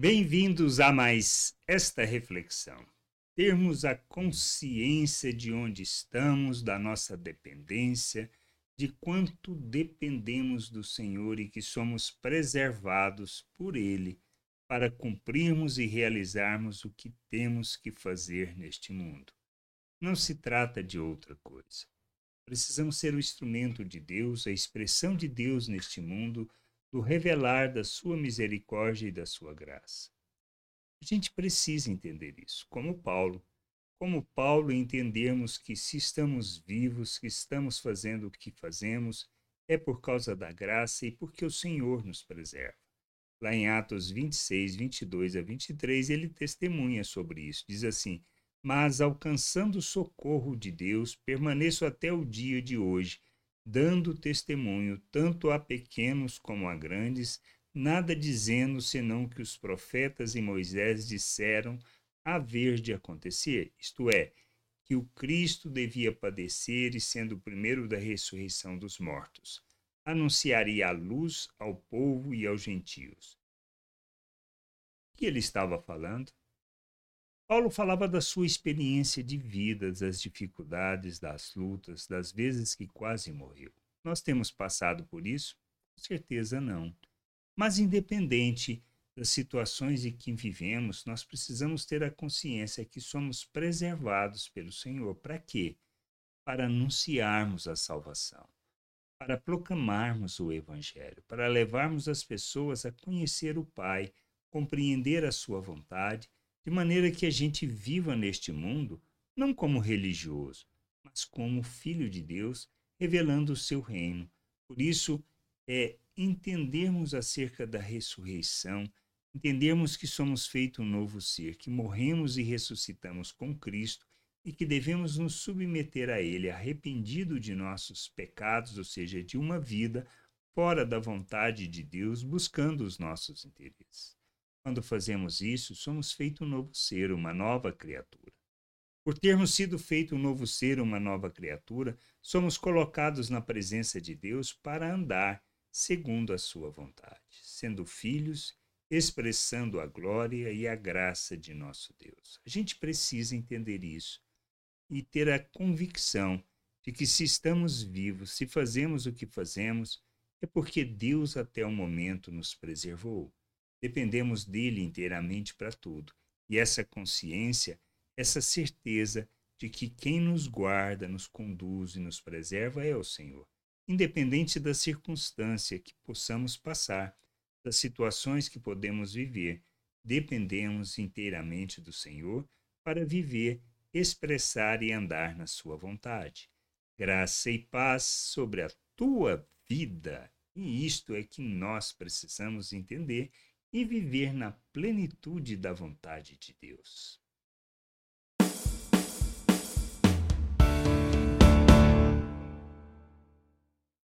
Bem-vindos a mais esta reflexão. Termos a consciência de onde estamos, da nossa dependência, de quanto dependemos do Senhor e que somos preservados por Ele para cumprirmos e realizarmos o que temos que fazer neste mundo. Não se trata de outra coisa. Precisamos ser o instrumento de Deus, a expressão de Deus neste mundo, do revelar da sua misericórdia e da sua graça. A gente precisa entender isso, como Paulo. Como Paulo, entendermos que se estamos vivos, que estamos fazendo o que fazemos, é por causa da graça e porque o Senhor nos preserva. Lá em Atos 26, 22 a 23, ele testemunha sobre isso. Diz assim: Mas alcançando o socorro de Deus, permaneço até o dia de hoje, dando testemunho tanto a pequenos como a grandes, nada dizendo senão que os profetas e Moisés disseram haver de acontecer, isto é, que o Cristo devia padecer e, sendo o primeiro da ressurreição dos mortos, anunciaria a luz ao povo e aos gentios. O que ele estava falando? Paulo falava da sua experiência de vida, das dificuldades, das lutas, das vezes que quase morreu. Nós temos passado por isso? Com certeza não. Mas, independente das situações em que vivemos, nós precisamos ter a consciência que somos preservados pelo Senhor. Para quê? Para anunciarmos a salvação, para proclamarmos o Evangelho, para levarmos as pessoas a conhecer o Pai, compreender a Sua vontade de maneira que a gente viva neste mundo não como religioso, mas como filho de Deus, revelando o seu reino. Por isso, é entendermos acerca da ressurreição, entendermos que somos feito um novo ser, que morremos e ressuscitamos com Cristo e que devemos nos submeter a Ele, arrependido de nossos pecados, ou seja, de uma vida fora da vontade de Deus, buscando os nossos interesses. Quando fazemos isso, somos feito um novo ser, uma nova criatura. Por termos sido feito um novo ser, uma nova criatura, somos colocados na presença de Deus para andar segundo a sua vontade, sendo filhos, expressando a glória e a graça de nosso Deus. A gente precisa entender isso e ter a convicção de que se estamos vivos, se fazemos o que fazemos, é porque Deus até o momento nos preservou. Dependemos dele inteiramente para tudo. E essa consciência, essa certeza de que quem nos guarda, nos conduz e nos preserva é o Senhor. Independente da circunstância que possamos passar, das situações que podemos viver, dependemos inteiramente do Senhor para viver, expressar e andar na Sua vontade. Graça e paz sobre a tua vida. E isto é que nós precisamos entender e viver na plenitude da vontade de Deus.